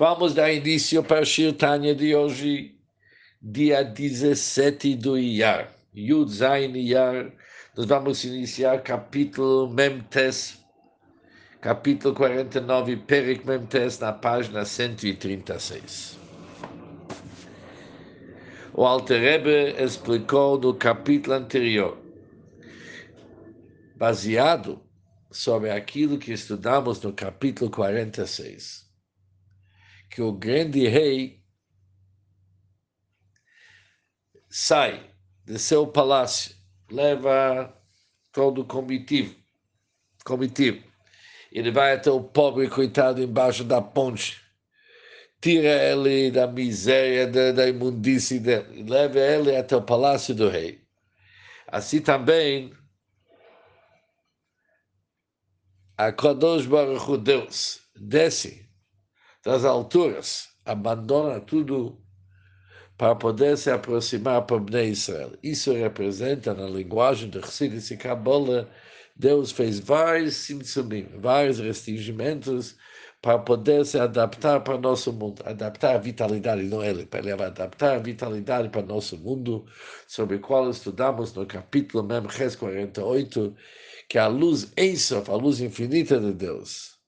Vamos dar início para a Shirtanya de hoje, dia 17 do Iyar. Yud Zain Iyar, nós vamos iniciar capítulo Memtes, capítulo 49, Perik Memtes, na página 136. O Alter Rebbe explicou no capítulo anterior, baseado sobre aquilo que estudamos no capítulo 46 que o grande rei sai de seu palácio, leva todo o comitivo, comitivo. Ele vai até o pobre coitado embaixo da ponte, tira ele da miséria, da, da dele, leva ele até o palácio do rei. Assim também, a Kadosh Baruch Deus desce das alturas, abandona tudo para poder se aproximar para Bnei Israel. Isso representa, na linguagem de Chassidus e Kabbalah, Deus fez vários simtsumim, vários restringimentos para poder se adaptar para o nosso mundo, adaptar a vitalidade, não ele, para ele adaptar a vitalidade para o nosso mundo, sobre o qual estudamos no capítulo Memches 48, que a luz Ensof, a luz infinita de Deus,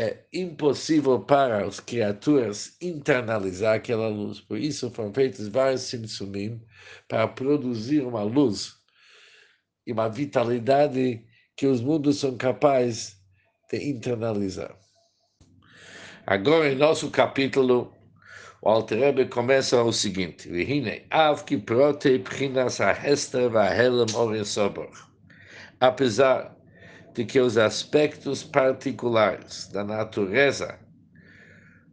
é impossível para as criaturas internalizar aquela luz. Por isso foram feitos vários simsumim para produzir uma luz e uma vitalidade que os mundos são capazes de internalizar. Agora, em nosso capítulo, o Alter começa o seguinte: Apesar de que os aspectos particulares da natureza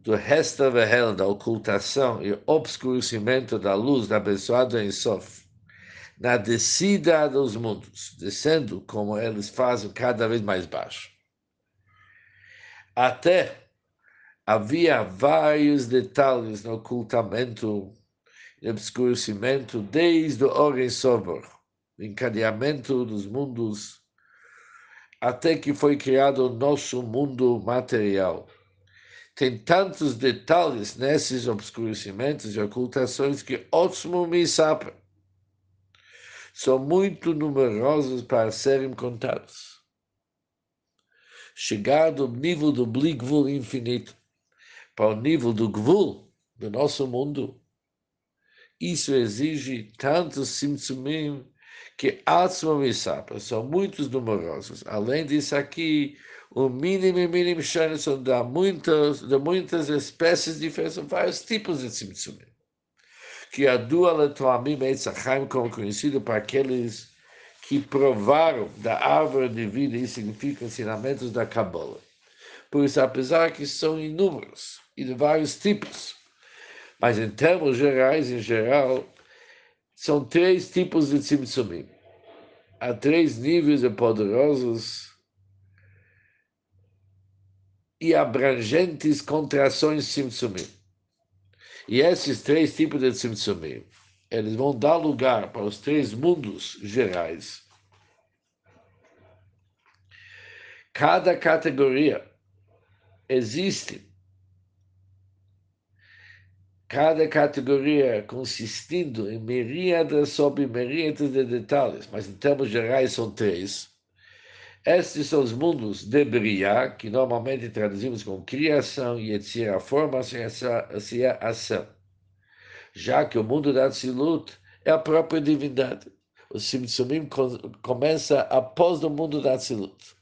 do Hester Vehel, da ocultação e obscurecimento da luz da abençoada em Sof, na descida dos mundos, descendo como eles fazem cada vez mais baixo. Até havia vários detalhes no ocultamento e obscurecimento desde o Oren Sobor, encadeamento dos mundos até que foi criado o nosso mundo material. Tem tantos detalhes nesses obscurecimentos e ocultações que Otsmo me sabe. São muito numerosos para serem contados. Chegar do nível do Bligvul infinito para o nível do Gvul do nosso mundo, isso exige tantos simtsumim que Atzmamisapa são muitos numerosos. Além disso aqui, o mínimo e mínimo Shana são de muitas, de muitas espécies diferentes, são vários tipos de Tzimtzumim. Que a Dua Toamim Eitzachaim, como conhecido para aqueles que provaram da árvore de vida e significam ensinamentos da Kabbalah. Por isso, apesar que são inúmeros e de vários tipos, mas em termos gerais, em geral, são três tipos de tzimtzumim. Há três níveis de poderosos e abrangentes contrações tzimtzumim. E esses três tipos de tzimtzumim, eles vão dar lugar para os três mundos gerais. Cada categoria existe cada categoria consistindo em miríadas sobre miríadas de detalhes, mas em termos gerais são três. Estes são os mundos de Bria, que normalmente traduzimos como criação, e a formação e a ação. Já que o mundo da Tzilut é a própria divindade. O Simtsumim começa após o mundo da Tzilut.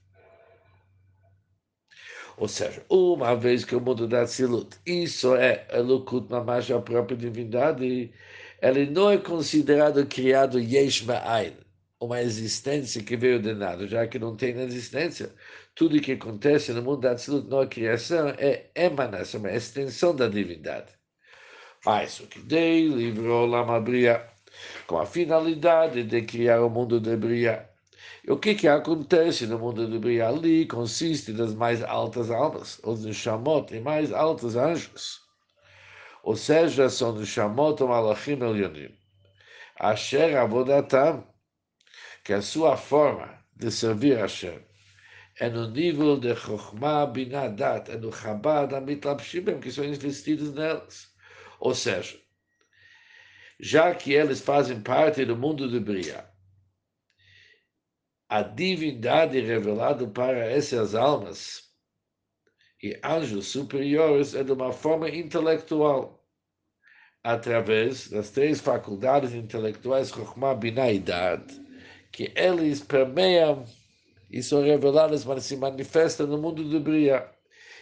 Ou seja, uma vez que o mundo da Tzilut, isso é Elokut Mamash, a própria divindade, ele não é considerado criado Yesh Ma'ain, uma existência que veio de nada, já que não tem existência. Tudo que acontece no mundo da Tzilut, não é criação, é emanação, uma extensão da divindade. Mas o que dei, livrou Lamabria, com a finalidade de criar o mundo de Bria o que, que acontece no mundo do Bria ali consiste das mais altas almas, os Nishamot e mais altos anjos. Ou seja, são Nishamot ou Malachim Elyonim. Asher Avodatam, que é a sua forma de servir a Hashem é no nível de Chokhmah Binadat, é no Chabad Amitlapshibem, que são investidos nelas. Ou seja, já que eles fazem parte do mundo de Bria, a divindade revelada para essas almas e anjos superiores é de uma forma intelectual, através das três faculdades intelectuais, Chokhmah, Binah e que eles permeiam e são reveladas, mas se manifestam no mundo de Bria.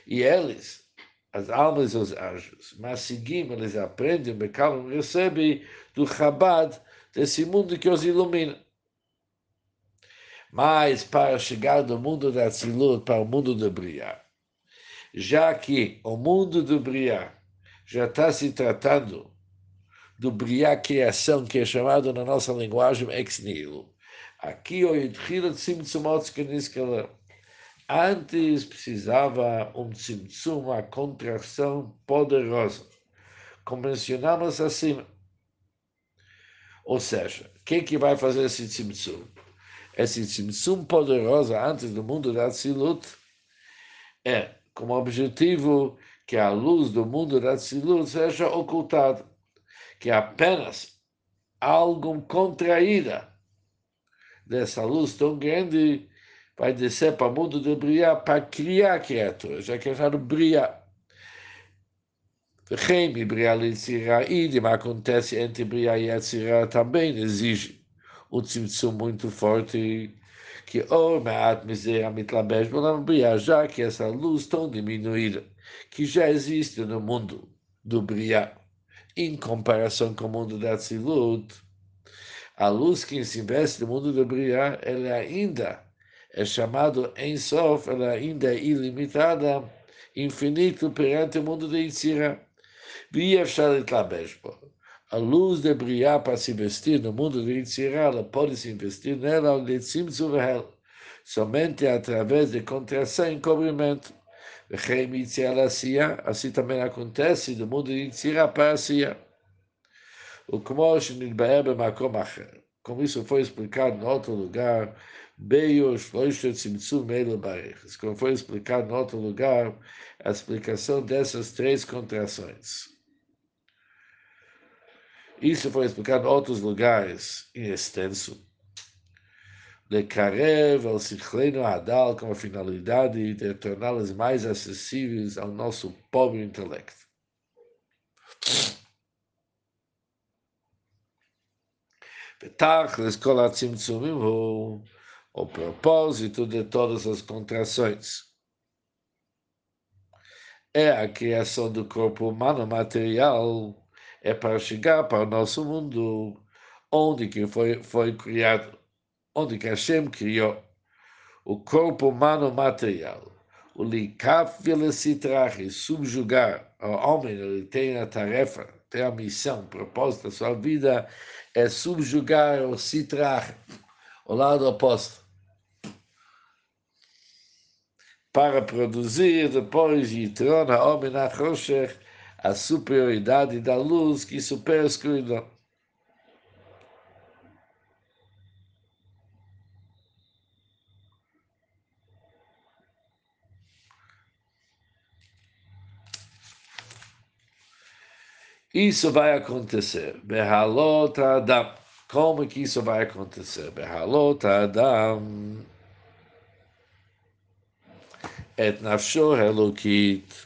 E eles, as almas e os anjos, mas seguim, eles aprendem, becalam, recebem do Chabad, desse mundo que os ilumina. Mas para chegar do mundo da Tzilut para o mundo do Bria, já que o mundo do Bria já está se tratando do Bria criação, que é chamado na nossa linguagem ex nihilo. Aqui o Yitchila Tzimtzumot Keniskala. Antes precisava um tzimtzum, uma contração poderosa. Convencionamos assim. Ou seja, quem que vai fazer esse tzimtzum? É essa Tzimtzum poderosa antes do mundo da Silut é como objetivo que a luz do mundo da Silut seja ocultada, que apenas algo contraída dessa luz tão grande vai descer para o mundo de Briá para criar criaturas, já que acharam Briá. Reim e Briá Litzirá, Idim acontece entre Briá e Yetzirá também exige um tzimtzum muito forte, que or me'at miseira mitlabesh bolam Bria, já que essa luz tão diminuída, que já existe no mundo do Bria, em comparação com o mundo da Tzilut, a luz que se investe no mundo do brilhar, ela ainda é chamado em Sof, ela ainda é ilimitada, infinito perante o mundo de Yitzira. A luz de brilhar para se vestir no mundo de Yitzira, ela pode se investir nela somente através de contração e encobrimento. Assim também acontece no mundo de Yitzira para a Sia. O como como isso foi explicado em outro lugar, como foi explicado em outro lugar, a explicação dessas três contrações. Isso foi explicado em outros lugares, em extenso. Lekarev al Sichleno Adal, com a finalidade de torná-las mais acessíveis ao nosso pobre intelecto. Tachlis kol tzimtzumim hu o propósito de todas as contrações. É a criação do corpo humano material, é para chegar para o nosso mundo, onde que foi, foi criado, onde que Hashem criou o corpo humano material. O likaf velocitrache, subjugar o homem, ele tem a tarefa, tem a missão, da sua vida é subjugar o citrar, o lado oposto, para produzir depois Yitron HaOmen HaChosher, a superioridade da luz que supera a escuridão. Isso vai acontecer. Behalot Adam. Como que isso vai acontecer? Behalot Adam. Et nafsho elokit.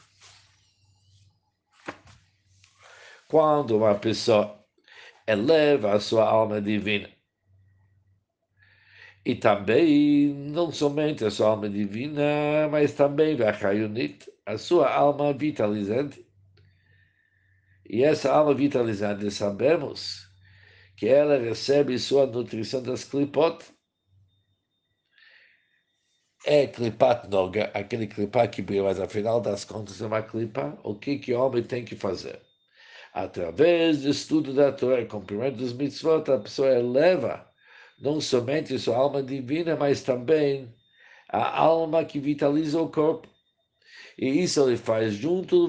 Quando uma pessoa eleva a sua alma divina, e também, não somente a sua alma divina, mas também a sua alma vitalizante, e essa alma vitalizada, sabemos que ela recebe sua nutrição das clipot. É clipat noga, aquele clipat que brilha, mas afinal das contas é uma clipa. O que, que o homem tem que fazer? Através do estudo da Torá, cumprimento dos mitzvot, a pessoa eleva não somente sua alma divina, mas também a alma que vitaliza o corpo. E isso ele faz junto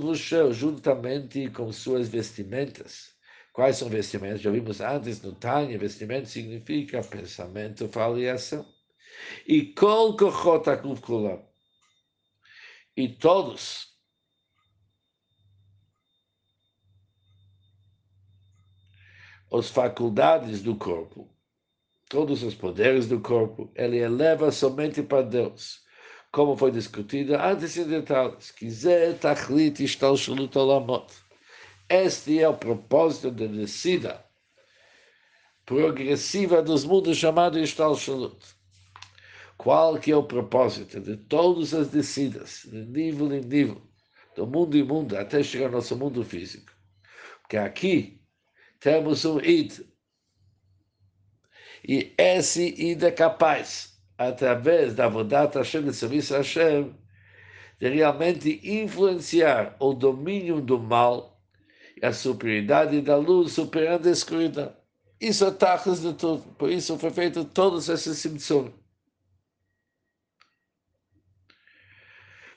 juntamente com suas vestimentas. Quais são vestimentas? Já vimos antes no Tânia, vestimento significa pensamento, fala e ação. E Kol Kochot Akuf. E todos as faculdades do corpo, todos os poderes do corpo, ele eleva somente para Deus. Como foi discutido antes em detalhes. Este é o propósito da descida progressiva dos mundos chamado ishtalshalut. Qual que é o propósito de todas as descidas, de nível em nível, do mundo em mundo, até chegar ao nosso mundo físico? Porque aqui temos um id. E esse id é capaz, através da vontade Hashem, de serviço Hashem, de realmente influenciar o domínio do mal e a superioridade da luz superando a escuridão. Isso é tachas de tudo. Por isso foi feito todos esses simtsum.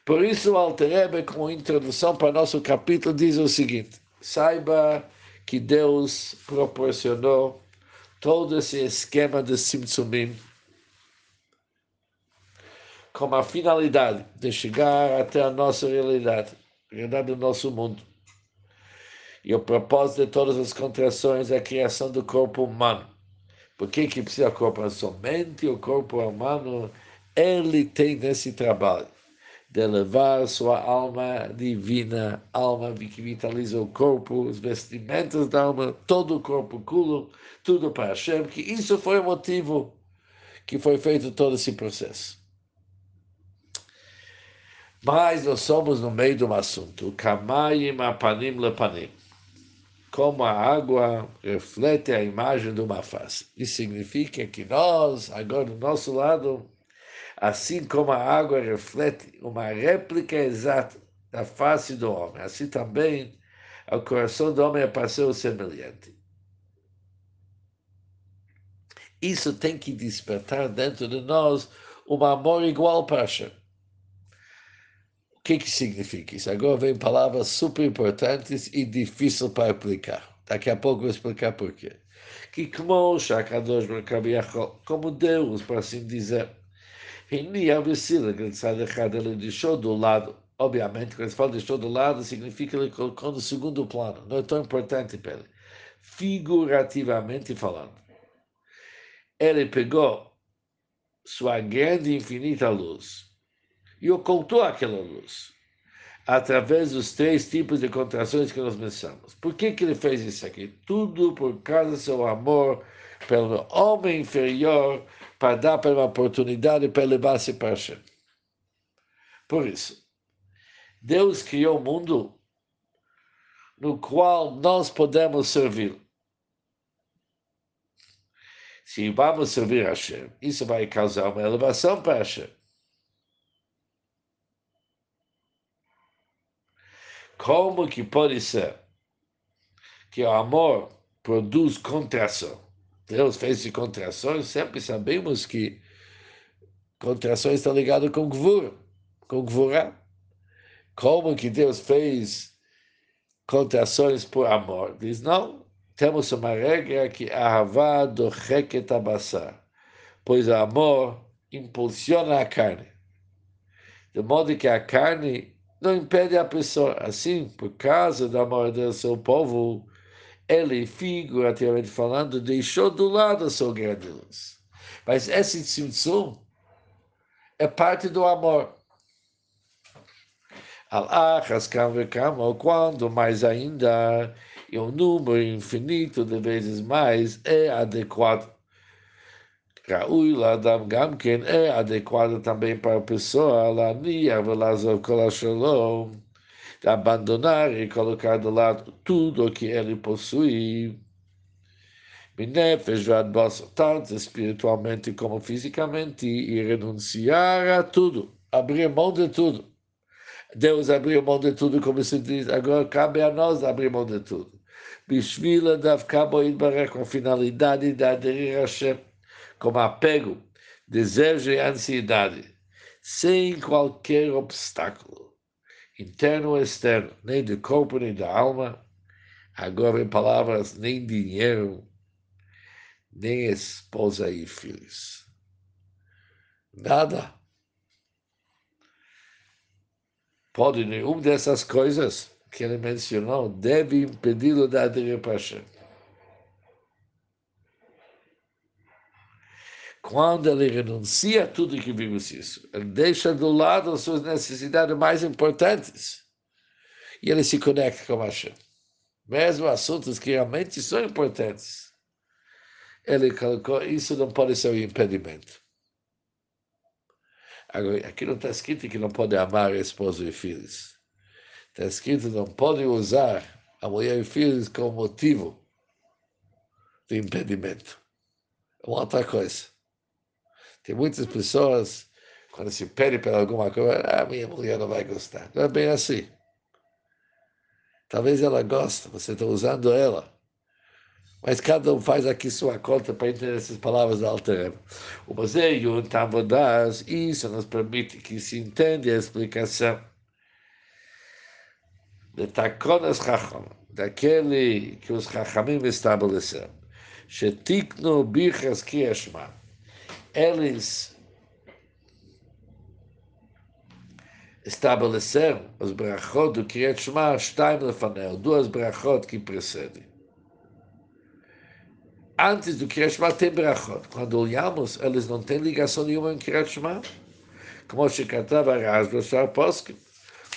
Por isso o Alter como introdução para nosso capítulo, diz o seguinte. Saiba que Deus proporcionou todo esse esquema de simtsumim com a finalidade de chegar até a nossa realidade, a realidade do nosso mundo. E o propósito de todas as contrações é a criação do corpo humano. Por que, que precisa corpo? Somente o corpo humano, ele tem nesse trabalho de levar sua alma divina, alma que vitaliza o corpo, os vestimentos da alma, todo o corpo, culo, tudo para Hashem, que isso foi o motivo que foi feito todo esse processo. Mas nós somos no meio de um assunto, kamayim apanim lepanim como a água reflete a imagem de uma face. Isso significa que nós, agora do nosso lado, assim como a água reflete uma réplica exata da face do homem, assim também o coração do homem é para semelhante. Isso tem que despertar dentro de nós um amor igual para Hashem. O que, que significa isso? Agora vem palavras super importantes e difíceis para aplicar. Daqui a pouco vou explicar por quê. Que como como Deus, por assim dizer, Rini Avicila, que ele deixou do lado. Obviamente, quando se fala deixou do lado, significa ele colocou no segundo plano. Não é tão importante para ele. Figurativamente falando. Ele pegou sua grande e infinita luz e ocultou aquela luz através dos três tipos de contrações que nós mencionamos. Por que, que ele fez isso aqui? Tudo por causa do seu amor pelo homem inferior, para dar para uma oportunidade para levar-se para Hashem. Por isso, Deus criou um mundo no qual nós podemos servir. Se vamos servir a Hashem, isso vai causar uma elevação para Hashem. Como que pode ser que o amor produz contração? Deus fez de contrações, sempre sabemos que contrações estão ligadas com gvura, com gvura. Como que Deus fez contrações por amor? Diz, não, temos uma regra que ahavá do requetabassar, pois o amor impulsiona a carne. De modo que a carne não impede a pessoa. Assim, por causa do amor do seu povo, ele, figurativamente falando, deixou do lado a sua grande luz. Mas esse tzimtzum é parte do amor. Al-achas kam quando mais ainda, e um número infinito de vezes mais é adequado Raul Ladam Gamken é adequado também para a pessoa, Lania, Velazov Kolashalom, de abandonar e colocar do lado tudo o que ele possui. Minefesh tanto espiritualmente como fisicamente, e renunciar a tudo, abrir mão de tudo. Deus abriu mão de tudo, como se diz, agora cabe a nós abrir mão de tudo. Bishvila davka boid com a finalidade de aderir a Hashem como apego, desejo e ansiedade, sem qualquer obstáculo, interno ou externo, nem do corpo nem da alma, agora em palavras, nem dinheiro, nem esposa e filhos. Nada. Pode nenhuma dessas coisas que ele mencionou deve impedi-lo de aderir para Hashem. Quando ele renuncia a tudo que vimos isso, ele deixa do lado as suas necessidades mais importantes e ele se conecta com Hashem. Mesmo assuntos que realmente são importantes. Ele colocou, isso não pode ser um impedimento. Agora, aqui não está escrito que não pode amar a esposa e filhos. Está escrito não pode usar a mulher e filhos como motivo de impedimento. Outra coisa. Tem muitas pessoas, quando se pede para alguma coisa, ah, minha mulher não vai gostar. Não é bem assim. Talvez ela goste, você está usando ela. Mas cada um faz aqui sua conta para entender essas palavras da Altereba. O Moseio, Tavodas, isso nos permite que se entenda a explicação de Takonas Chacham, daquele que os Chachamim estabeleceram. Shetikno Bichas Kieshma. Eles estabeleceram os brachot do Kriyat Shema, Shtaim Lefanel, duas brachot que precedem. Antes do Kriyat Shema tem brachot. Quando olhamos, eles não têm ligação nenhuma com Kriyat Shema. Como se cantava Rasbo Sharposky,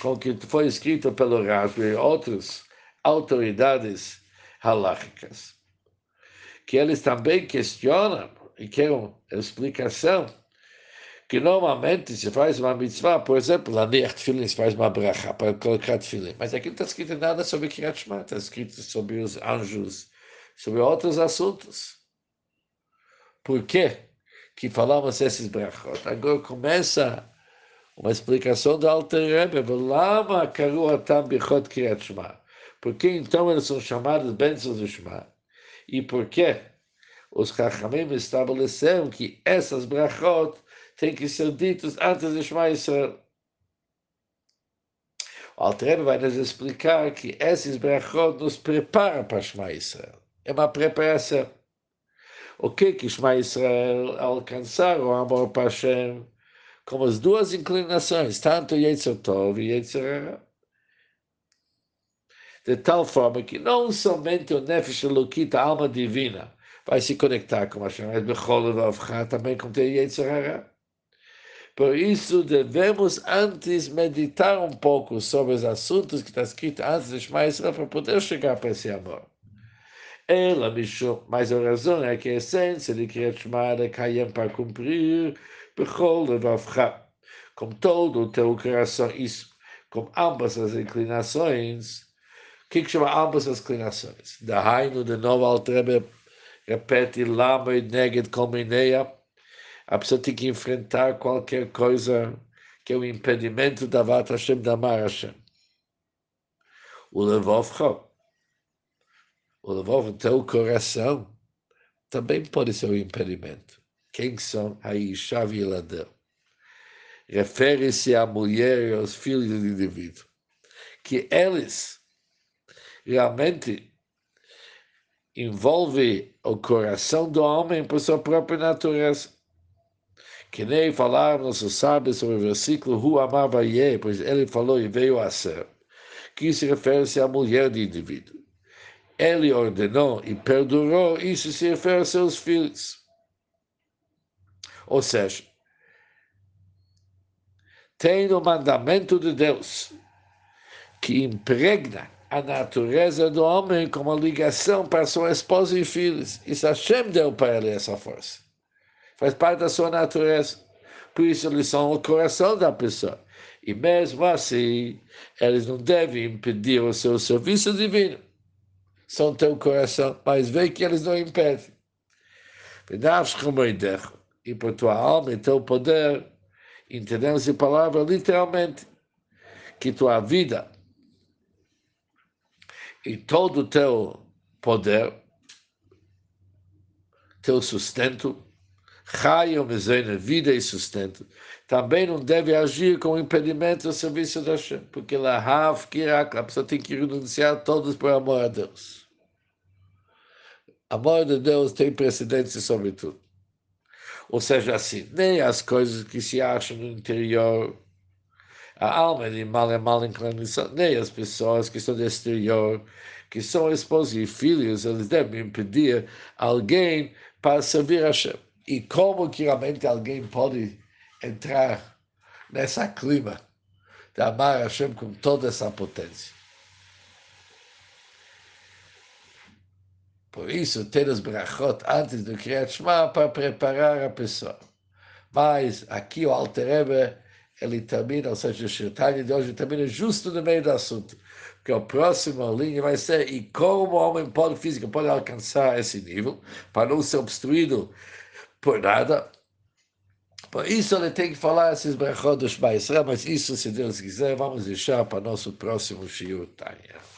com que foi escrito pelo Rasbo e outras autoridades halachicas. Que eles também questionam e querem explicação que normalmente se faz uma mitzvah, por exemplo, lá de Tfilin se faz uma bracha para colocar Tfilin, mas aqui não está escrito nada sobre Kirat Shema, está escrito sobre os anjos, sobre outros assuntos. Por quê que falamos esses brachot? Agora começa uma explicação do Alter Rebbe, Lama karu atam bichot Kirat Shema. Por que então eles são chamados bênçãos do Shema? E por que os Chachamim estabeleceram que essas brachot tem que ser ditos antes de Shema Israel. O Altrebe vai nos explicar que esses brachot nos preparam para Shema Israel. É uma preparação. O que que Shema Israel alcançar o amor para Hashem? Como as duas inclinações, tanto Yetzer Tov e Yetzer de tal forma que não somente o Nefesh Elokit, a alma divina, vai se conectar com Hashem, mas Bechol também com o Yetzer por isso, devemos antes meditar um pouco sobre os assuntos que está escrito antes de Shema Israel para poder chegar para esse amor. Ela, Mishum, mas a razão é que a essência de Kriyat Shema é cair para cumprir Bechol Levavcha, com todo o teu coração, isso, com ambas as inclinações. O que, que chama ambas as inclinações? Da Hainu, de novo, Altrebe repete, Lama e Neged Kolmineia, a pessoa tem que enfrentar qualquer coisa que é um impedimento da Vat Hashem, da Mar Hashem. O Levovcha, o Levov, teu coração, também pode ser um impedimento. Quem são a Isha Viladeu? Refere-se à mulher e aos filhos do indivíduo. Que eles realmente envolvem o coração do homem por sua própria natureza. Que nem falaram nossos sábios sobre o versículo Hu amava Ye, pois ele falou e veio a ser, que se refere-se à mulher do indivíduo. Ele ordenou e perdurou, isso se refere a seus filhos. Ou seja, tem o mandamento de Deus que impregna a natureza do homem como ligação para sua esposa e filhos. Isso Hashem deu para ele essa força faz parte da sua natureza. Por isso, eles são o coração da pessoa. E mesmo assim, eles não devem impedir o seu serviço divino. São teu coração, mas vê que eles não impedem. E por tua alma e teu poder, entendemos a palavra literalmente, que tua vida e todo o teu poder, teu sustento, Raio Mezeina, vida e sustento, também não deve agir como impedimento ao serviço da Hashem, porque Lahav, Kirak, a pessoa tem que renunciar todos por amor a Deus. Amor de Deus tem precedência sobre tudo. Ou seja, assim, nem as coisas que se acham no interior, a alma de mal é mal inclinação, nem as pessoas que estão no exterior, que são esposos e filhos, eles devem impedir alguém para servir a Hashem. E como que realmente alguém pode entrar nessa clima de amar a Hashem com toda essa potência? Por isso, ter os brachot antes do Kriyat Shema para preparar a pessoa. Mas aqui o Alter Rebbe, ele termina, ou seja, o Shirtani de hoje termina justo no meio do assunto. Porque a próxima linha vai ser e como o homem pode, físico pode alcançar esse nível para não ser obstruído por nada. Por isso ele tem que falar esses brachot do Shema Israel, mas isso, se Deus quiser, vamos deixar para nosso próximo Shiur Tanya.